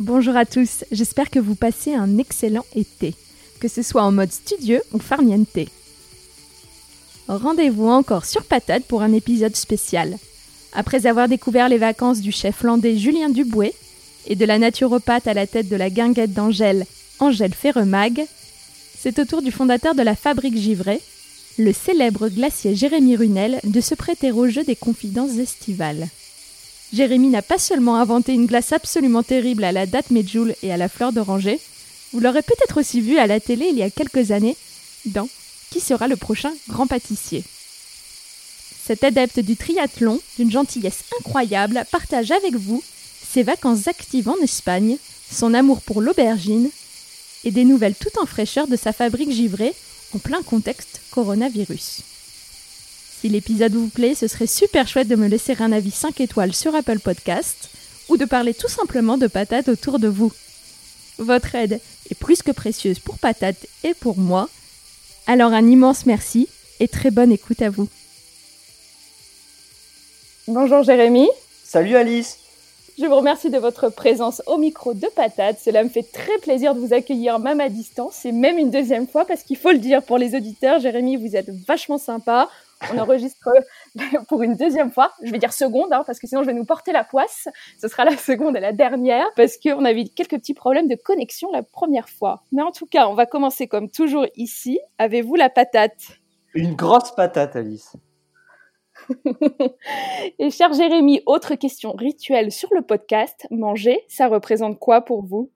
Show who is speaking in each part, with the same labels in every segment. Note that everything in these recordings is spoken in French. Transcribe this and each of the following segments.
Speaker 1: Bonjour à tous, j'espère que vous passez un excellent été, que ce soit en mode studieux ou farniente. Rendez-vous encore sur Patate pour un épisode spécial. Après avoir découvert les vacances du chef landais Julien Dubouet et de la naturopathe à la tête de la guinguette d'Angèle, Angèle Ferremag, c'est au tour du fondateur de la fabrique Givray, le célèbre glacier Jérémy Runel, de se prêter au jeu des confidences estivales. Jérémy n'a pas seulement inventé une glace absolument terrible à la date Medjool et à la fleur d'oranger, vous l'aurez peut-être aussi vu à la télé il y a quelques années dans Qui sera le prochain grand pâtissier Cet adepte du triathlon, d'une gentillesse incroyable, partage avec vous ses vacances actives en Espagne, son amour pour l'aubergine et des nouvelles tout en fraîcheur de sa fabrique givrée en plein contexte coronavirus. Si l'épisode vous plaît, ce serait super chouette de me laisser un avis 5 étoiles sur Apple Podcast ou de parler tout simplement de patates autour de vous. Votre aide est plus que précieuse pour Patate et pour moi. Alors un immense merci et très bonne écoute à vous. Bonjour Jérémy.
Speaker 2: Salut Alice.
Speaker 1: Je vous remercie de votre présence au micro de Patate. Cela me fait très plaisir de vous accueillir même à distance et même une deuxième fois parce qu'il faut le dire pour les auditeurs, Jérémy, vous êtes vachement sympa. On enregistre pour une deuxième fois. Je vais dire seconde hein, parce que sinon je vais nous porter la poisse. Ce sera la seconde et la dernière parce qu'on avait quelques petits problèmes de connexion la première fois. Mais en tout cas, on va commencer comme toujours ici. Avez-vous la patate?
Speaker 2: Une grosse patate, Alice.
Speaker 1: Et cher Jérémy, autre question rituelle sur le podcast. Manger, ça représente quoi pour vous?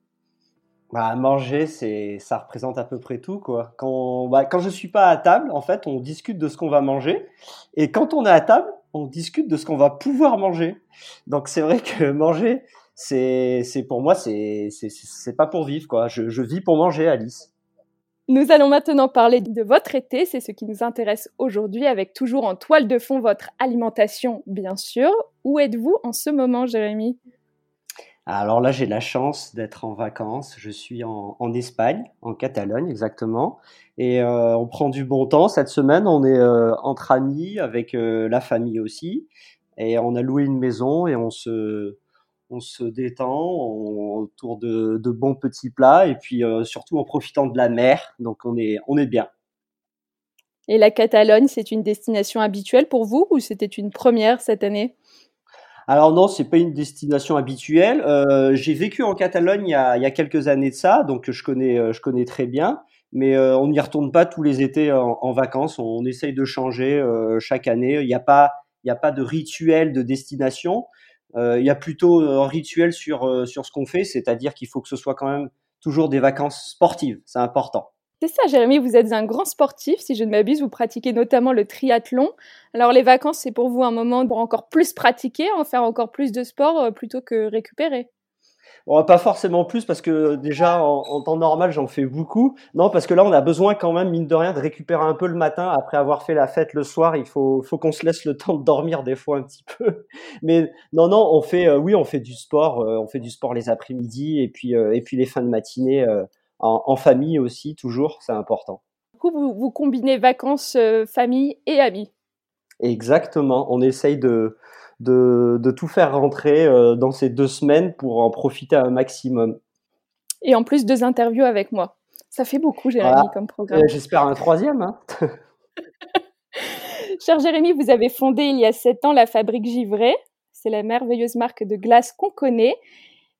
Speaker 2: Bah, manger, c'est, ça représente à peu près tout, quoi. Quand, bah, quand je suis pas à table, en fait, on discute de ce qu'on va manger. Et quand on est à table, on discute de ce qu'on va pouvoir manger. Donc, c'est vrai que manger, c'est, c'est pour moi, c'est, c'est, c'est pas pour vivre, quoi. Je, je vis pour manger, Alice.
Speaker 1: Nous allons maintenant parler de votre été, c'est ce qui nous intéresse aujourd'hui, avec toujours en toile de fond votre alimentation, bien sûr. Où êtes-vous en ce moment, Jérémy?
Speaker 2: Alors là, j'ai la chance d'être en vacances. Je suis en, Espagne, en Catalogne exactement, et euh, on prend du bon temps. Cette semaine, on est euh, entre amis, avec euh, la famille aussi, et on a loué une maison et on se détend autour de, bons petits plats et puis surtout en profitant de la mer. Donc on est, on est bien.
Speaker 1: Et la Catalogne, c'est une destination habituelle pour vous ou c'était une première cette année?
Speaker 2: Alors non, c'est pas une destination habituelle. Euh, j'ai vécu en Catalogne il y, a, quelques années de ça, donc je connais, euh, je connais très bien. Mais on n'y retourne pas tous les étés en, vacances. On, essaye de changer chaque année. Il n'y a pas, il a pas de rituel de destination. Euh, il y a plutôt un rituel sur, euh, sur ce qu'on fait, c'est-à-dire qu'il faut que ce soit quand même toujours des vacances sportives, c'est important.
Speaker 1: C'est ça, Jérémy, vous êtes un grand sportif, si je ne m'abuse, vous pratiquez notamment le triathlon. Alors les vacances, c'est pour vous un moment pour encore plus pratiquer, en faire encore plus de sport euh, plutôt que récupérer?
Speaker 2: Pas forcément plus parce que déjà en, temps normal j'en fais beaucoup. Non, parce que là on a besoin quand même mine de rien de récupérer un peu le matin après avoir fait la fête le soir. Il faut qu'on se laisse le temps de dormir des fois un petit peu. Mais non non, on fait euh, oui on fait du sport, euh, on fait du sport les après-midi et puis et puis les fins de matinée en, en, famille aussi toujours, c'est important.
Speaker 1: Du coup vous, vous combinez vacances, famille et amis.
Speaker 2: Exactement, on essaye de de, tout faire rentrer euh, dans ces deux semaines pour en profiter un maximum.
Speaker 1: Et en plus, deux interviews avec moi. Ça fait beaucoup, Jérémy, comme programme.
Speaker 2: J'espère un troisième. Hein.
Speaker 1: Cher Jérémy, vous avez fondé il y a sept ans la fabrique Givray. C'est la merveilleuse marque de glace qu'on connaît.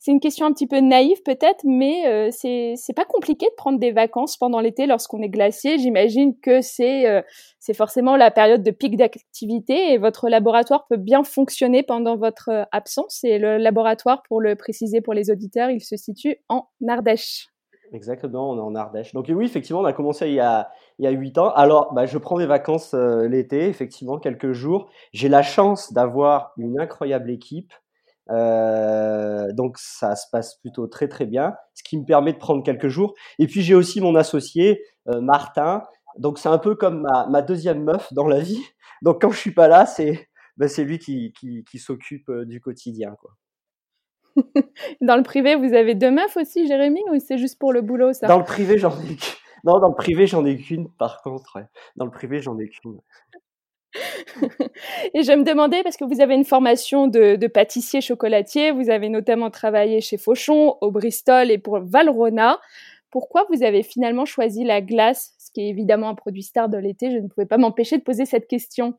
Speaker 1: C'est une question un petit peu naïve peut-être, mais euh, c'est c'est pas compliqué de prendre des vacances pendant l'été lorsqu'on est glacier. J'imagine que c'est euh, c'est forcément la période de pic d'activité et votre laboratoire peut bien fonctionner pendant votre euh, absence. Et le laboratoire, pour le préciser pour les auditeurs, il se situe en Ardèche.
Speaker 2: Exactement, on est en Ardèche. Donc oui, effectivement, on a commencé il y a il y a huit ans. Alors, bah, je prends des vacances l'été, effectivement, quelques jours. J'ai la chance d'avoir une incroyable équipe. Euh, donc ça se passe plutôt très très bien, ce qui me permet de prendre quelques jours. Et puis j'ai aussi mon associé euh, Martin. Donc c'est un peu comme ma, ma, deuxième meuf dans la vie. Donc quand je suis pas là, c'est ben, c'est lui qui, qui, qui s'occupe euh, du quotidien quoi.
Speaker 1: dans le privé, vous avez deux meufs aussi, Jérémy, ou c'est juste pour le boulot ça?
Speaker 2: Dans le privé, j'en ai non, dans le privé, j'en ai qu'une. Par contre, dans le privé, j'en ai qu'une.
Speaker 1: Et je me demandais, parce que vous avez une formation de, pâtissier chocolatier, vous avez notamment travaillé chez Fauchon, au Bristol et pour Valrhona. Pourquoi vous avez finalement choisi la glace, ce qui est évidemment un produit star de l'été Je ne pouvais pas m'empêcher de poser cette question.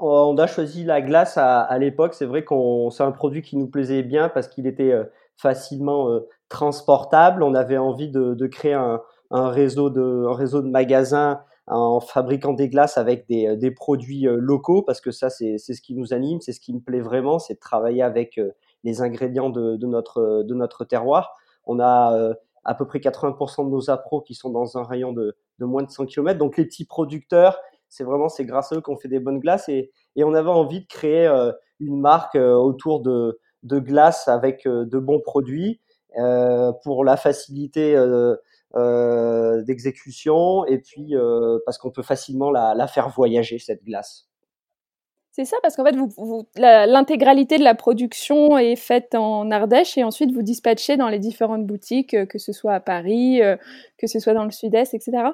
Speaker 2: On a choisi la glace à, l'époque. C'est vrai qu'on c'est un produit qui nous plaisait bien parce qu'il était euh, facilement euh, transportable. On avait envie de, créer un réseau de magasins en fabriquant des glaces avec des, euh, des produits euh, locaux, parce que ça, c'est ce qui nous anime, c'est ce qui me plaît vraiment, c'est de travailler avec euh, les ingrédients de, de, notre, de notre terroir. On a à peu près 80% de nos appros qui sont dans un rayon de, de moins de 100 km. Donc les petits producteurs, c'est vraiment c'est grâce à eux qu'on fait des bonnes glaces et, et, on avait envie de créer une marque autour de, de glaces avec de bons produits pour la facilité d'exécution et puis euh, parce qu'on peut facilement la, faire voyager cette glace.
Speaker 1: C'est ça, parce qu'en fait, vous, l'intégralité de la production est faite en Ardèche et ensuite vous dispatchez dans les différentes boutiques, euh, que ce soit à Paris, que ce soit dans le sud-est, etc.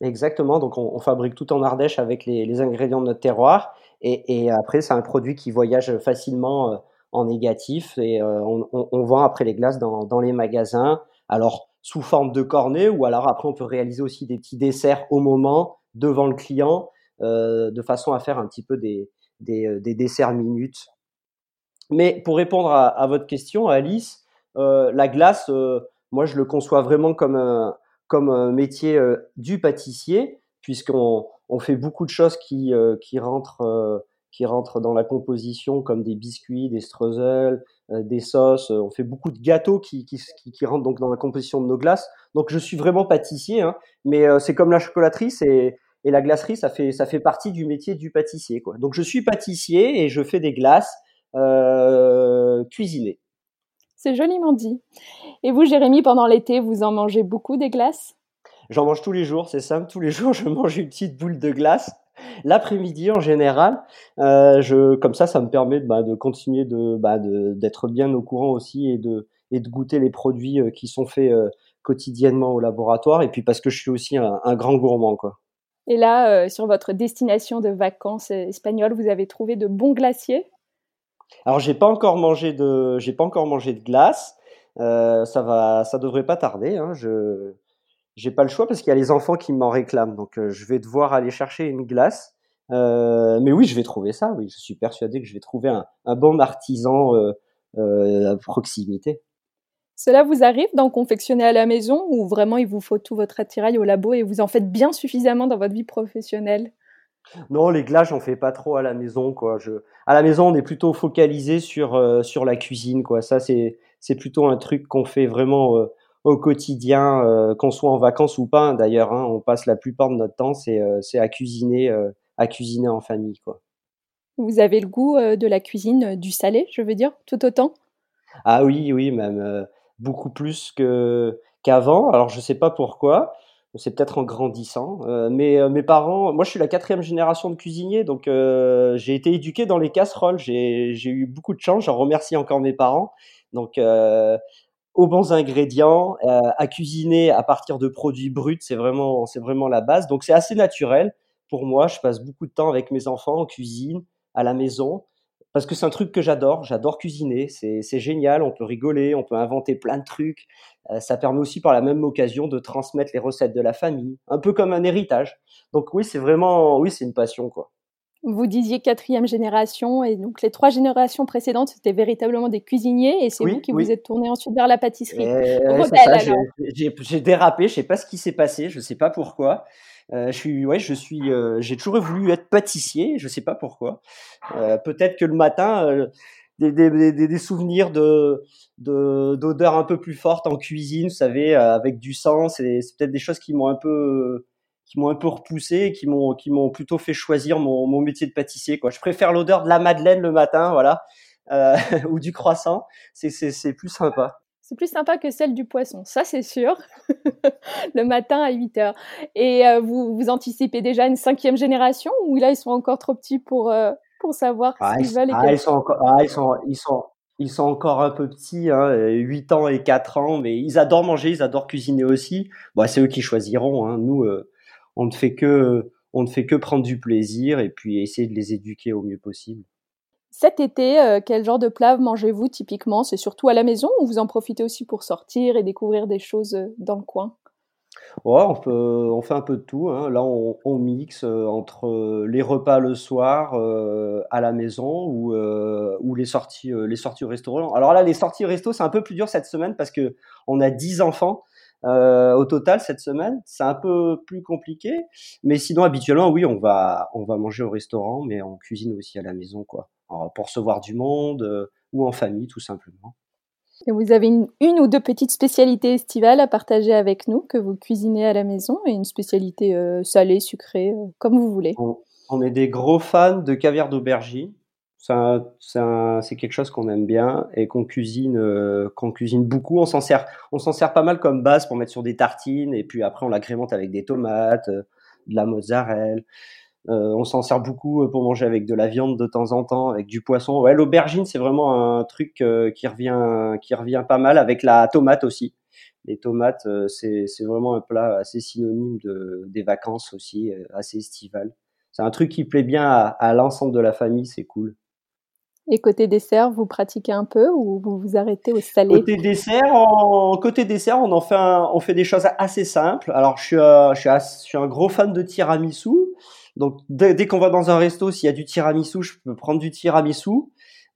Speaker 2: Exactement, donc on, fabrique tout en Ardèche avec les, ingrédients de notre terroir et, et après c'est un produit qui voyage facilement en négatif et on, on, vend après les glaces dans, dans les magasins. Alors sous forme de cornet ou alors après on peut réaliser aussi des petits desserts au moment devant le client euh, de façon à faire un petit peu des, des, euh, des desserts minutes. Mais pour répondre à, votre question, Alice, euh, la glace, moi je le conçois vraiment comme un, comme un métier du pâtissier puisqu'on on fait beaucoup de choses qui, qui rentrent qui rentrent dans la composition comme des biscuits, des streusels, des sauces. On fait beaucoup de gâteaux qui, qui, qui, rentrent donc dans la composition de nos glaces. Donc je suis vraiment pâtissier, hein, mais euh, c'est comme la chocolaterie, c'est et la glacerie, ça fait ça fait partie du métier du pâtissier, quoi. Donc je suis pâtissier et je fais des glaces euh, cuisinées.
Speaker 1: C'est joliment dit. Et vous, Jérémy, pendant l'été, vous en mangez beaucoup des glaces?
Speaker 2: J'en mange tous les jours, c'est simple. Tous les jours, je mange une petite boule de glace. L'après-midi, en général, euh, je, comme ça, ça me permet bah, de continuer de, bah, d'être bien au courant aussi et de, et de goûter les produits euh, qui sont faits euh, quotidiennement au laboratoire. Et puis parce que je suis aussi un, grand gourmand, quoi.
Speaker 1: Et là, sur votre destination de vacances espagnole, vous avez trouvé de bons glaciers?
Speaker 2: Alors, j'ai pas encore mangé de, j'ai pas encore mangé de glace. ça va, ça devrait pas tarder. Hein. Je, j'ai pas le choix parce qu'il y a les enfants qui m'en réclament. Donc, euh, je vais devoir aller chercher une glace. Euh, mais oui, je vais trouver ça. Oui, je suis persuadé que je vais trouver un, un bon artisan euh, à proximité.
Speaker 1: Cela vous arrive d'en confectionner à la maison ou vraiment il vous faut tout votre attirail au labo et vous en faites bien suffisamment dans votre vie professionnelle?
Speaker 2: Non, les glaces, j'en fais pas trop à la maison, quoi. Je... À la maison, on est plutôt focalisé sur sur la cuisine, quoi. Ça, c'est plutôt un truc qu'on fait vraiment au quotidien, euh, qu'on soit en vacances ou pas. Hein, d'ailleurs, hein, on passe la plupart de notre temps, c'est euh, à cuisiner, euh, à cuisiner en famille, quoi.
Speaker 1: Vous avez le goût de la cuisine du salé, je veux dire, tout autant?
Speaker 2: Ah oui, oui, même beaucoup plus que qu'avant. Alors je sais pas pourquoi. C'est peut-être en grandissant. mais mes parents, moi je suis la quatrième génération de cuisiniers, donc j'ai été éduqué dans les casseroles. J'ai eu beaucoup de chance. J'en remercie encore mes parents. Donc aux bons ingrédients, euh, à cuisiner à partir de produits bruts, c'est vraiment, c'est vraiment la base. Donc c'est assez naturel pour moi. Je passe beaucoup de temps avec mes enfants en cuisine, à la maison, parce que c'est un truc que j'adore. J'adore cuisiner. C'est, génial. On peut rigoler, on peut inventer plein de trucs. Euh, ça permet aussi par la même occasion de transmettre les recettes de la famille, un peu comme un héritage. Donc oui, c'est vraiment, oui, c'est une passion quoi.
Speaker 1: Vous disiez quatrième génération, et donc les trois générations précédentes, c'était véritablement des cuisiniers, et c'est vous qui vous êtes tourné ensuite vers la pâtisserie.
Speaker 2: J'ai dérapé, je sais pas ce qui s'est passé, je sais pas pourquoi. Euh, je suis, ouais, je suis, euh, j'ai toujours voulu être pâtissier, je sais pas pourquoi. Euh, peut-être que le matin, des, des, des, des, souvenirs de d'odeurs un peu plus fortes en cuisine, vous savez, avec du sang, c'est peut-être des choses qui m'ont un peu qui m'ont un peu repoussé, qui m'ont qui m'ont plutôt fait choisir mon, mon métier de pâtissier. Quoi. Je préfère l'odeur de la madeleine le matin, voilà, euh, ou du croissant. C'est c'est plus sympa.
Speaker 1: C'est plus sympa que celle du poisson, ça c'est sûr, le matin à 8 heures. Et euh, vous, vous anticipez déjà une cinquième génération ou là ils sont encore trop petits pour, euh, pour savoir
Speaker 2: ah,
Speaker 1: ce qu'ils veulent
Speaker 2: ah, ils, sont encore, ah, ils, sont, ils, sont, ils sont encore un peu petits, hein, 8 ans et 4 ans, mais ils adorent manger, ils adorent cuisiner aussi. Bon, c'est eux qui choisiront. Hein. Nous, euh, on ne fait que on ne fait que prendre du plaisir et puis essayer de les éduquer au mieux possible.
Speaker 1: Cet été, euh, quel genre de plat mangez-vous typiquement? C'est surtout à la maison ou vous en profitez aussi pour sortir et découvrir des choses euh, dans le coin?
Speaker 2: Ouais, on, on fait un peu de tout. Hein. Là, on, mixe euh, entre les repas le soir à la maison ou, ou les sorties, les sorties au restaurant. Alors là, les sorties au resto, c'est un peu plus dur cette semaine parce que on a 10 enfants. Euh, au total cette semaine. C'est un peu plus compliqué, mais sinon habituellement oui, on va on va manger au restaurant, mais on cuisine aussi à la maison quoi, pour recevoir du monde euh, ou en famille tout simplement.
Speaker 1: Et vous avez une, ou deux petites spécialités estivales à partager avec nous que vous cuisinez à la maison et une spécialité euh, salée, sucrée, comme vous voulez.
Speaker 2: On, on, est des gros fans de caviar d'aubergine c'est quelque chose qu'on aime bien et qu'on cuisine, euh, qu'on cuisine beaucoup. On s'en sert, on s'en sert pas mal comme base pour mettre sur des tartines et puis après on l'agrémente avec des tomates, euh, de la mozzarella. Euh, on s'en sert beaucoup pour manger avec de la viande de temps en temps, avec du poisson. Ouais, l'aubergine c'est vraiment un truc qui revient, qui revient pas mal avec la tomate aussi. Les tomates, c'est vraiment un plat assez synonyme de, des vacances aussi, assez estival. C'est un truc qui plaît bien à, à l'ensemble de la famille, c'est cool.
Speaker 1: Et côté dessert, vous pratiquez un peu ou vous vous arrêtez au salé?
Speaker 2: Côté dessert, en, côté dessert, on en fait, on fait des choses assez simples. Alors, je suis, euh, je, suis un gros fan de tiramisu. Donc, dès, qu'on va dans un resto, s'il y a du tiramisu, je peux prendre du tiramisu.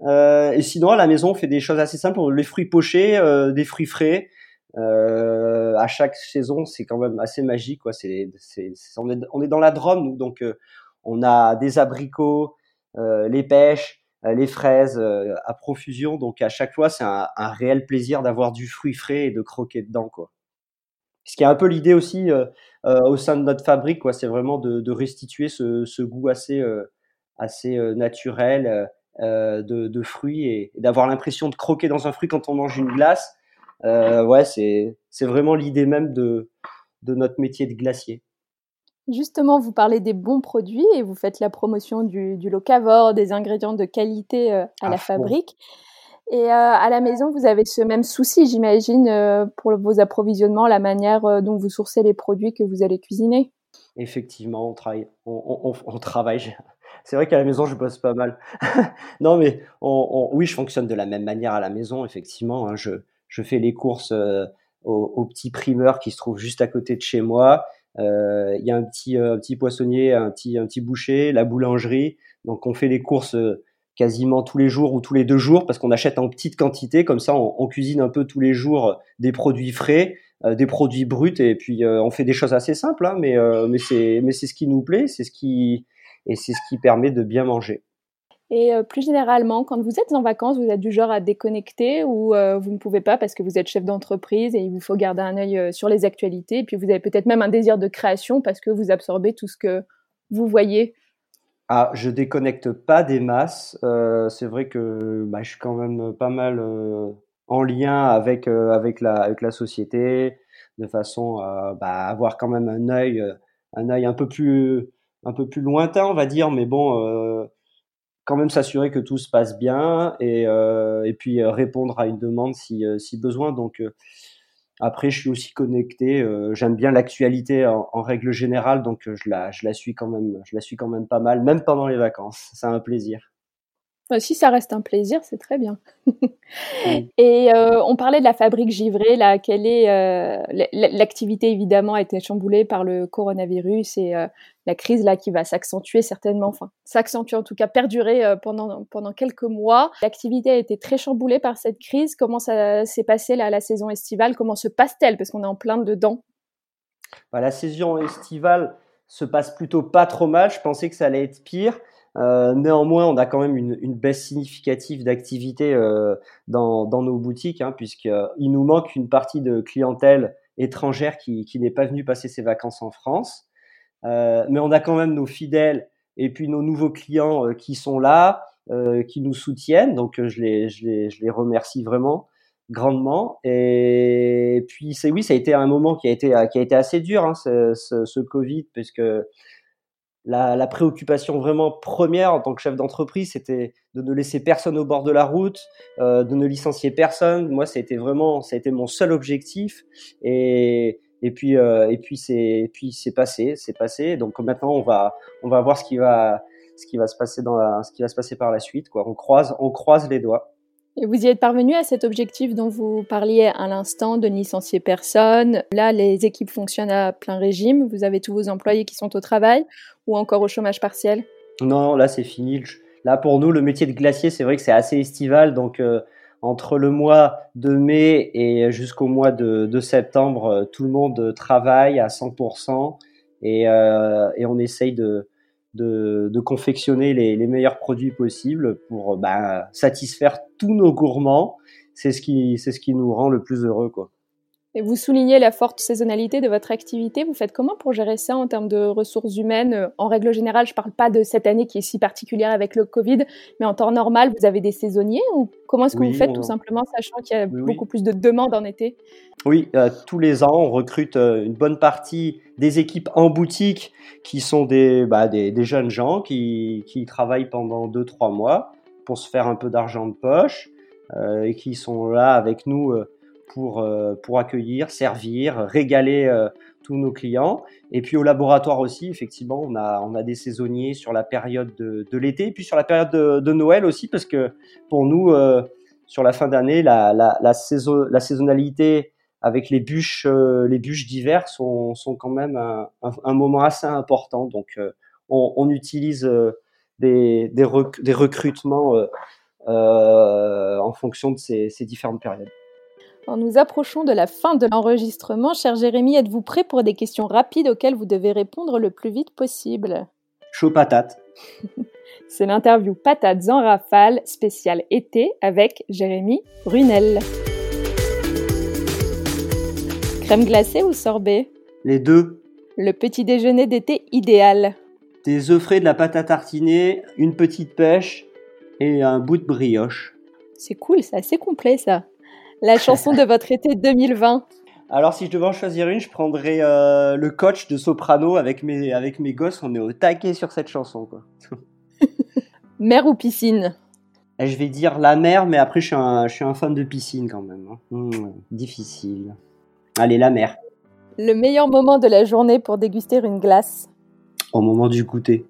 Speaker 2: Euh, et sinon, à la maison, on fait des choses assez simples. Les fruits pochés, euh, des fruits frais. Euh, à chaque saison, c'est quand même assez magique. Quoi. C'est, c'est, on, est, on est dans la Drôme, donc euh, on a des abricots, euh, les pêches, les fraises euh, à profusion. Donc à chaque fois, c'est un, réel plaisir d'avoir du fruit frais et de croquer dedans, quoi. Ce qui est un peu l'idée aussi euh, au sein de notre fabrique, quoi. C'est vraiment de, restituer ce, goût assez assez naturel de, fruits et, d'avoir l'impression de croquer dans un fruit quand on mange une glace. ouais, c'est c'est vraiment l'idée même de de notre métier de glacier.
Speaker 1: Justement, vous parlez des bons produits et vous faites la promotion du, du locavore, des ingrédients de qualité euh, à, la fabrique. Et euh, à la maison, vous avez ce même souci, j'imagine, euh, pour vos approvisionnements, la manière dont vous sourcez les produits que vous allez cuisiner.
Speaker 2: Effectivement, on travaille. On, on, travaille. C'est vrai qu'à la maison, je bosse pas mal. non, mais oui, je fonctionne de la même manière à la maison, effectivement. Hein. je, je, fais les courses au, au, petit primeur qui se trouve juste à côté de chez moi. Euh, il y a un petit, euh, un petit poissonnier, un petit, un petit boucher, la boulangerie. Donc on fait les courses euh, quasiment tous les jours ou tous les deux jours parce qu'on achète en petite quantité. Comme ça, on, cuisine un peu tous les jours des produits frais, des produits bruts et puis on fait des choses assez simples. Hein, mais mais c'est mais c'est ce qui nous plaît, c'est ce qui et c'est ce qui permet de bien manger.
Speaker 1: Et euh, plus généralement, quand vous êtes en vacances, vous êtes du genre à déconnecter ou euh, vous ne pouvez pas parce que vous êtes chef d'entreprise et il vous faut garder un œil euh, sur les actualités. Et puis vous avez peut-être même un désir de création parce que vous absorbez tout ce que vous voyez.
Speaker 2: Ah, je déconnecte pas des masses. c'est vrai que bah, je suis quand même pas mal en lien avec avec la avec la société, de façon à bah, avoir quand même un œil un œil un peu plus un peu plus lointain, on va dire. Mais bon quand même s'assurer que tout se passe bien et, euh, et puis euh, répondre à une demande si, euh, si besoin. Donc après, je suis aussi connecté. J'aime bien l'actualité en, en, règle générale, donc je la, je la suis quand même, je la suis quand même pas mal, même pendant les vacances. C'est un plaisir.
Speaker 1: Si ça reste un plaisir, c'est très bien. et euh, on parlait de la fabrique givrée, là, quelle est euh, l'activité évidemment a été chamboulée par le coronavirus et euh, la crise là qui va s'accentuer certainement, enfin s'accentuer en tout cas, perdurer pendant pendant quelques mois. L'activité a été très chamboulée par cette crise. Comment ça s'est passé là la saison estivale? Comment se passe-t-elle? Parce qu'on est en plein dedans
Speaker 2: bah, La saison estivale se passe plutôt pas trop mal. Je pensais que ça allait être pire. Euh, néanmoins, on a quand même une, baisse significative d'activité euh, dans, nos boutiques, hein, puisqu'il euh, nous manque une partie de clientèle étrangère qui, n'est pas venue passer ses vacances en France. Mais on a quand même nos fidèles et puis nos nouveaux clients qui sont là, qui nous soutiennent. Donc, je les, remercie vraiment grandement. Et puis, c'est oui, ça a été un moment qui a été, assez dur, hein, ce Covid, puisque la, préoccupation vraiment première en tant que chef d'entreprise, c'était de ne laisser personne au bord de la route, euh, de ne licencier personne. Moi, c'était vraiment, ça a été mon seul objectif. Et, et puis, euh, et puis c'est, puis c'est passé, c'est passé. Donc maintenant, on va, on va voir ce qui va, ce qui va se passer dans la, ce qui va se passer par la suite. Quoi. On croise, on croise les doigts.
Speaker 1: Vous y êtes parvenu à cet objectif dont vous parliez à l'instant de licencier personne. Là, les équipes fonctionnent à plein régime. Vous avez tous vos employés qui sont au travail ou encore au chômage partiel
Speaker 2: Non, là c'est fini. Là pour nous, le métier de glacier, c'est vrai que c'est assez estival. Donc euh, entre le mois de mai et jusqu'au mois de, septembre, euh, tout le monde travaille à 100% et, euh, et on essaye de, de, confectionner les, meilleurs produits possibles pour bah, satisfaire tous nos gourmands. C'est ce qui, c'est ce qui nous rend le plus heureux, quoi.
Speaker 1: Et vous soulignez la forte saisonnalité de votre activité. Vous faites comment pour gérer ça en termes de ressources humaines? En règle générale, je ne parle pas de cette année qui est si particulière avec le Covid, mais en temps normal, vous avez des saisonniers ou comment est-ce que vous faites tout simplement, sachant qu'il y a beaucoup plus de demandes en été?
Speaker 2: Oui, euh, tous les ans, on recrute euh, une bonne partie des équipes en boutique qui sont des, bah, des, jeunes gens qui, qui travaillent pendant 2-3 mois pour se faire un peu d'argent de poche euh, et qui sont là avec nous pour, euh, pour accueillir, servir, régaler euh, tous nos clients. Et puis au laboratoire aussi, effectivement, on a, on a des saisonniers sur la période de, l'été, puis sur la période de, Noël aussi, parce que pour nous, euh, sur la fin d'année, la, la, saison, la saisonnalité avec les bûches, bûches d'hiver sont, sont quand même un, moment assez important. Donc on, utilise des, des, des recrutements en fonction de ces différentes périodes
Speaker 1: nous approchons de la fin de l'enregistrement, cher Jérémy, êtes-vous prêt pour des questions rapides auxquelles vous devez répondre le plus vite possible?
Speaker 2: Chaud patate.
Speaker 1: C'est l'interview Patates en rafale spéciale été avec Jérémy Brunel. Crème glacée ou sorbet?
Speaker 2: Les deux.
Speaker 1: Le petit déjeuner d'été idéal.
Speaker 2: Des œufs frais, de la pâte à tartiner, une petite pêche et un bout de brioche.
Speaker 1: C'est cool, c'est assez complet ça la chanson de votre été 2020
Speaker 2: alors, si je devais en choisir une, je prendrais euh, le coach de soprano avec mes, avec mes gosses. On est au taquet sur cette chanson. Quoi.
Speaker 1: mer ou piscine?
Speaker 2: Et Je vais dire la mer, mais après, je suis un, je suis un fan de piscine quand même. Hein. Mmh, difficile. Allez, la mer.
Speaker 1: Le meilleur moment de la journée pour déguster une glace?
Speaker 2: Au moment du goûter.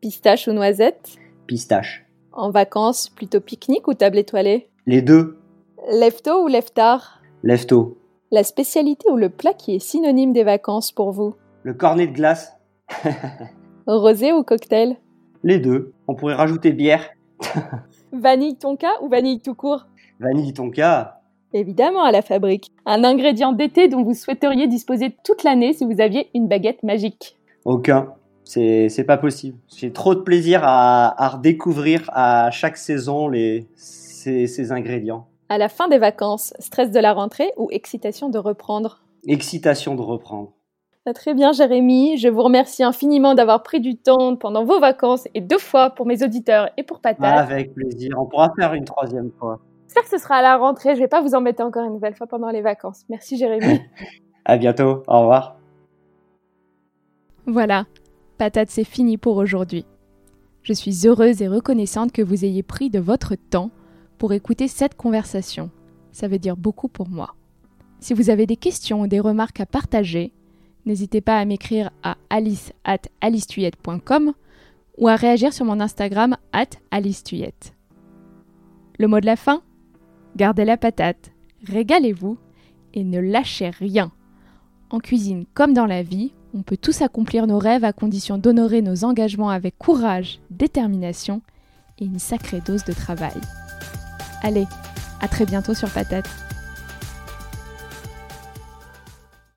Speaker 1: Pistache ou noisette?
Speaker 2: Pistache.
Speaker 1: En vacances, plutôt pique-nique ou table étoilée?
Speaker 2: Les deux.
Speaker 1: Lefto ou leftar?
Speaker 2: Lefto.
Speaker 1: La spécialité ou le plat qui est synonyme des vacances pour vous?
Speaker 2: Le cornet de glace.
Speaker 1: Rosé ou cocktail?
Speaker 2: Les deux. On pourrait rajouter bière.
Speaker 1: vanille tonka ou vanille tout court?
Speaker 2: Vanille tonka.
Speaker 1: Évidemment à la fabrique. Un ingrédient d'été dont vous souhaiteriez disposer toute l'année si vous aviez une baguette magique
Speaker 2: Aucun. C'est, c'est pas possible. J'ai trop de plaisir à, à redécouvrir à chaque saison les, ces ingrédients.
Speaker 1: À la fin des vacances, stress de la rentrée ou excitation de reprendre?
Speaker 2: Excitation de reprendre.
Speaker 1: Ah, très bien, Jérémy. Je vous remercie infiniment d'avoir pris du temps pendant vos vacances et deux fois pour mes auditeurs et pour Patate.
Speaker 2: avec plaisir. On pourra faire une troisième fois.
Speaker 1: J'espère que ce sera à la rentrée. Je ne vais pas vous embêter encore une nouvelle fois pendant les vacances. Merci, Jérémy.
Speaker 2: à bientôt. Au revoir.
Speaker 1: Voilà. Patate, c'est fini pour aujourd'hui. Je suis heureuse et reconnaissante que vous ayez pris de votre temps pour écouter cette conversation. Ça veut dire beaucoup pour moi. Si vous avez des questions ou des remarques à partager, n'hésitez pas à m'écrire à alice at ou à réagir sur mon Instagram at alicetuyette. Le mot de la fin Gardez la patate, régalez-vous et ne lâchez rien. En cuisine comme dans la vie, on peut tous accomplir nos rêves à condition d'honorer nos engagements avec courage, détermination et une sacrée dose de travail. Allez, à très bientôt sur Patate.